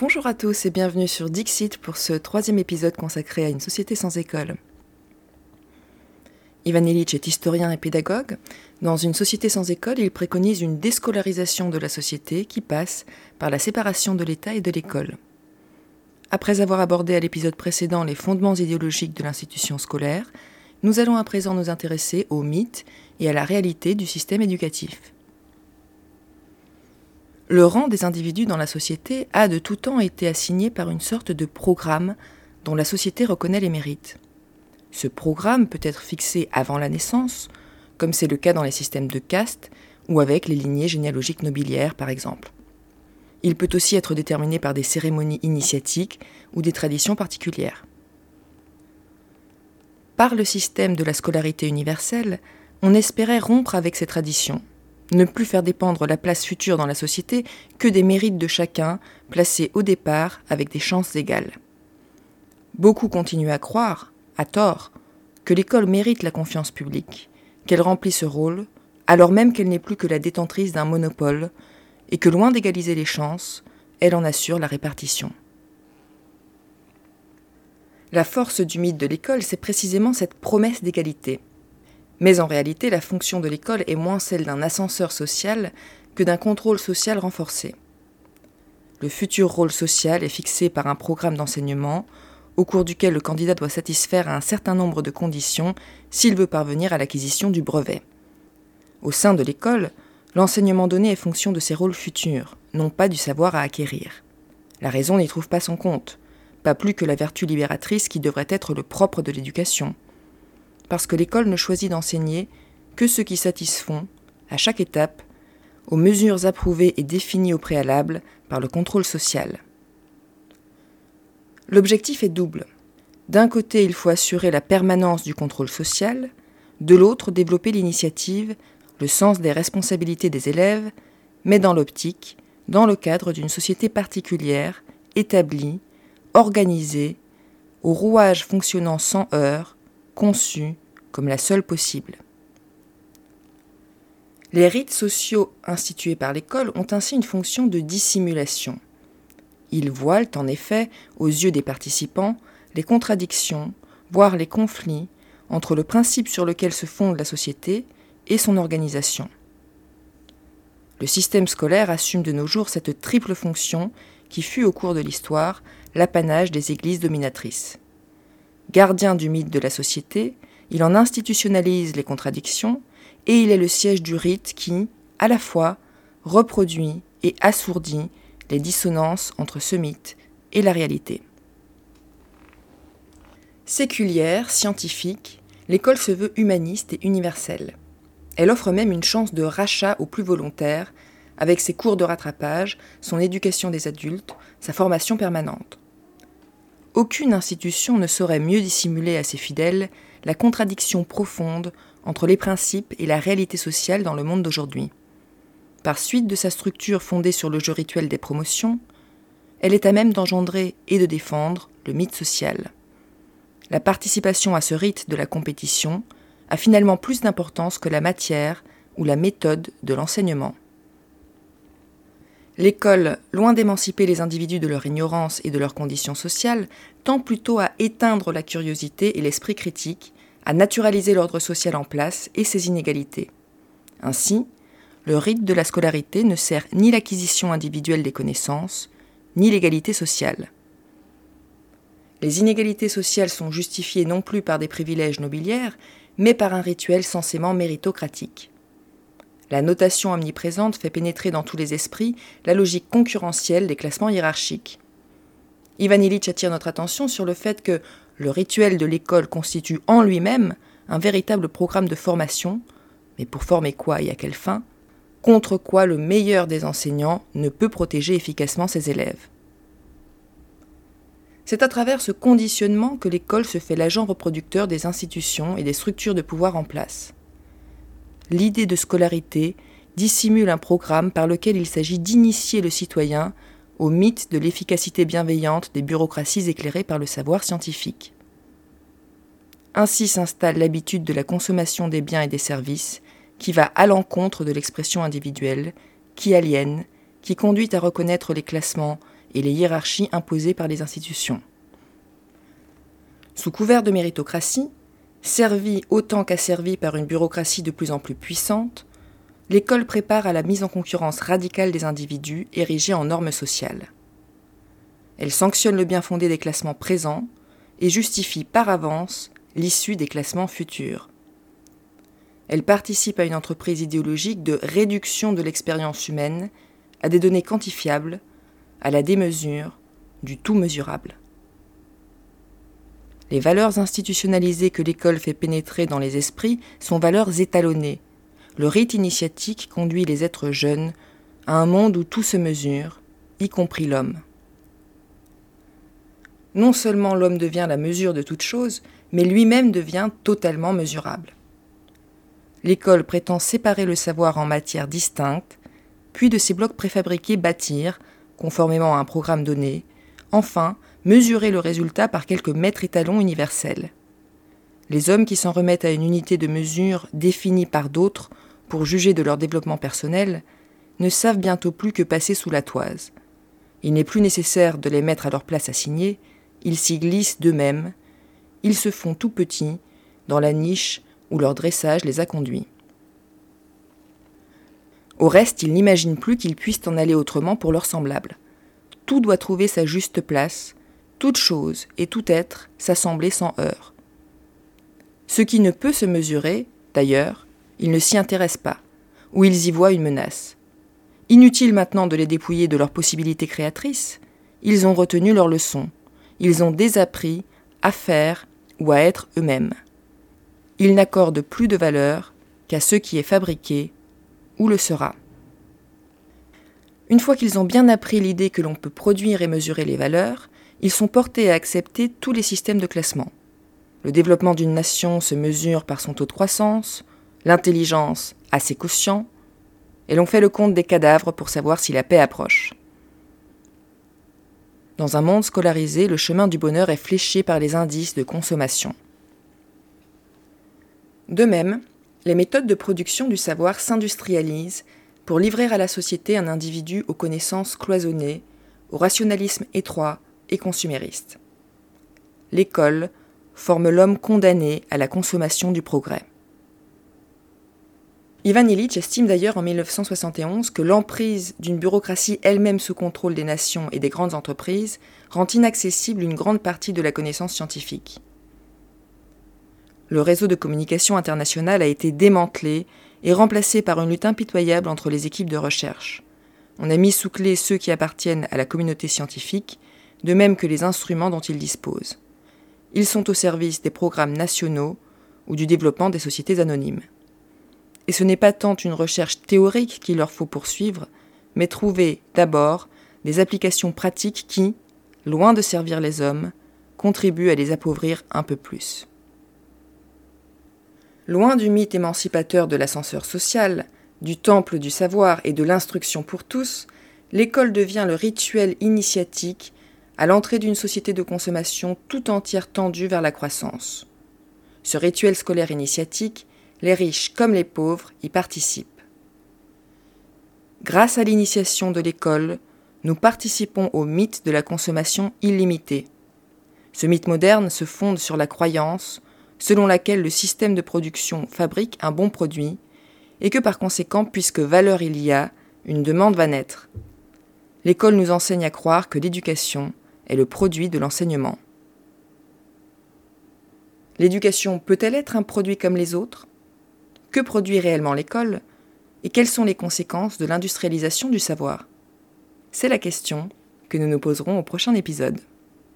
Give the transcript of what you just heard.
Bonjour à tous et bienvenue sur Dixit pour ce troisième épisode consacré à une société sans école. Ivan Illich est historien et pédagogue. Dans une société sans école, il préconise une déscolarisation de la société qui passe par la séparation de l'État et de l'école. Après avoir abordé à l'épisode précédent les fondements idéologiques de l'institution scolaire, nous allons à présent nous intéresser aux mythes et à la réalité du système éducatif. Le rang des individus dans la société a de tout temps été assigné par une sorte de programme dont la société reconnaît les mérites. Ce programme peut être fixé avant la naissance, comme c'est le cas dans les systèmes de caste ou avec les lignées généalogiques nobiliaires par exemple. Il peut aussi être déterminé par des cérémonies initiatiques ou des traditions particulières. Par le système de la scolarité universelle, on espérait rompre avec ces traditions ne plus faire dépendre la place future dans la société que des mérites de chacun, placés au départ avec des chances égales. Beaucoup continuent à croire, à tort, que l'école mérite la confiance publique, qu'elle remplit ce rôle, alors même qu'elle n'est plus que la détentrice d'un monopole, et que loin d'égaliser les chances, elle en assure la répartition. La force du mythe de l'école, c'est précisément cette promesse d'égalité. Mais en réalité, la fonction de l'école est moins celle d'un ascenseur social que d'un contrôle social renforcé. Le futur rôle social est fixé par un programme d'enseignement au cours duquel le candidat doit satisfaire à un certain nombre de conditions s'il veut parvenir à l'acquisition du brevet. Au sein de l'école, l'enseignement donné est fonction de ses rôles futurs, non pas du savoir à acquérir. La raison n'y trouve pas son compte, pas plus que la vertu libératrice qui devrait être le propre de l'éducation parce que l'école ne choisit d'enseigner que ceux qui satisfont, à chaque étape, aux mesures approuvées et définies au préalable par le contrôle social. L'objectif est double. D'un côté, il faut assurer la permanence du contrôle social, de l'autre, développer l'initiative, le sens des responsabilités des élèves, mais dans l'optique, dans le cadre d'une société particulière, établie, organisée, au rouage fonctionnant sans heurts, conçue, comme la seule possible. Les rites sociaux institués par l'école ont ainsi une fonction de dissimulation. Ils voilent en effet, aux yeux des participants, les contradictions, voire les conflits entre le principe sur lequel se fonde la société et son organisation. Le système scolaire assume de nos jours cette triple fonction qui fut au cours de l'histoire l'apanage des églises dominatrices. Gardien du mythe de la société, il en institutionnalise les contradictions et il est le siège du rite qui, à la fois, reproduit et assourdit les dissonances entre ce mythe et la réalité. Séculière, scientifique, l'école se veut humaniste et universelle. Elle offre même une chance de rachat aux plus volontaires, avec ses cours de rattrapage, son éducation des adultes, sa formation permanente. Aucune institution ne saurait mieux dissimuler à ses fidèles la contradiction profonde entre les principes et la réalité sociale dans le monde d'aujourd'hui. Par suite de sa structure fondée sur le jeu rituel des promotions, elle est à même d'engendrer et de défendre le mythe social. La participation à ce rite de la compétition a finalement plus d'importance que la matière ou la méthode de l'enseignement. L'école, loin d'émanciper les individus de leur ignorance et de leurs conditions sociales, tend plutôt à éteindre la curiosité et l'esprit critique, à naturaliser l'ordre social en place et ses inégalités. Ainsi, le rite de la scolarité ne sert ni l'acquisition individuelle des connaissances, ni l'égalité sociale. Les inégalités sociales sont justifiées non plus par des privilèges nobiliaires, mais par un rituel censément méritocratique. La notation omniprésente fait pénétrer dans tous les esprits la logique concurrentielle des classements hiérarchiques. Ivan Illich attire notre attention sur le fait que le rituel de l'école constitue en lui-même un véritable programme de formation, mais pour former quoi et à quelle fin? Contre quoi le meilleur des enseignants ne peut protéger efficacement ses élèves? C'est à travers ce conditionnement que l'école se fait l'agent reproducteur des institutions et des structures de pouvoir en place l'idée de scolarité dissimule un programme par lequel il s'agit d'initier le citoyen au mythe de l'efficacité bienveillante des bureaucraties éclairées par le savoir scientifique. Ainsi s'installe l'habitude de la consommation des biens et des services qui va à l'encontre de l'expression individuelle, qui aliène, qui conduit à reconnaître les classements et les hiérarchies imposées par les institutions. Sous couvert de méritocratie, servie autant qu'asservie par une bureaucratie de plus en plus puissante, l'école prépare à la mise en concurrence radicale des individus érigés en normes sociales. Elle sanctionne le bien fondé des classements présents et justifie par avance l'issue des classements futurs. Elle participe à une entreprise idéologique de réduction de l'expérience humaine à des données quantifiables, à la démesure, du tout mesurable. Les valeurs institutionnalisées que l'école fait pénétrer dans les esprits sont valeurs étalonnées. Le rite initiatique conduit les êtres jeunes à un monde où tout se mesure, y compris l'homme. Non seulement l'homme devient la mesure de toute chose, mais lui-même devient totalement mesurable. L'école prétend séparer le savoir en matières distinctes, puis de ces blocs préfabriqués bâtir, conformément à un programme donné, enfin mesurer le résultat par quelques mètres étalons universels. Les hommes qui s'en remettent à une unité de mesure définie par d'autres pour juger de leur développement personnel ne savent bientôt plus que passer sous la toise. Il n'est plus nécessaire de les mettre à leur place assignée, ils s'y glissent d'eux-mêmes, ils se font tout petits dans la niche où leur dressage les a conduits. Au reste, ils n'imaginent plus qu'ils puissent en aller autrement pour leurs semblables. Tout doit trouver sa juste place, toute chose et tout être s'assembler sans heurts. Ce qui ne peut se mesurer, d'ailleurs, ils ne s'y intéressent pas, ou ils y voient une menace. Inutile maintenant de les dépouiller de leurs possibilités créatrices, ils ont retenu leur leçon, ils ont désappris à faire ou à être eux-mêmes. Ils n'accordent plus de valeur qu'à ce qui est fabriqué ou le sera. Une fois qu'ils ont bien appris l'idée que l'on peut produire et mesurer les valeurs, ils sont portés à accepter tous les systèmes de classement. Le développement d'une nation se mesure par son taux de croissance, l'intelligence a ses quotients, et l'on fait le compte des cadavres pour savoir si la paix approche. Dans un monde scolarisé, le chemin du bonheur est fléché par les indices de consommation. De même, les méthodes de production du savoir s'industrialisent pour livrer à la société un individu aux connaissances cloisonnées, au rationalisme étroit, et consumériste. L'école forme l'homme condamné à la consommation du progrès. Ivan Illich estime d'ailleurs en 1971 que l'emprise d'une bureaucratie elle-même sous contrôle des nations et des grandes entreprises rend inaccessible une grande partie de la connaissance scientifique. Le réseau de communication internationale a été démantelé et remplacé par une lutte impitoyable entre les équipes de recherche. On a mis sous clé ceux qui appartiennent à la communauté scientifique de même que les instruments dont ils disposent. Ils sont au service des programmes nationaux ou du développement des sociétés anonymes. Et ce n'est pas tant une recherche théorique qu'il leur faut poursuivre, mais trouver d'abord des applications pratiques qui, loin de servir les hommes, contribuent à les appauvrir un peu plus. Loin du mythe émancipateur de l'ascenseur social, du temple du savoir et de l'instruction pour tous, l'école devient le rituel initiatique à l'entrée d'une société de consommation tout entière tendue vers la croissance. Ce rituel scolaire initiatique, les riches comme les pauvres y participent. Grâce à l'initiation de l'école, nous participons au mythe de la consommation illimitée. Ce mythe moderne se fonde sur la croyance selon laquelle le système de production fabrique un bon produit et que par conséquent, puisque valeur il y a, une demande va naître. L'école nous enseigne à croire que l'éducation est le produit de l'enseignement. L'éducation peut-elle être un produit comme les autres? Que produit réellement l'école? Et quelles sont les conséquences de l'industrialisation du savoir? C'est la question que nous nous poserons au prochain épisode.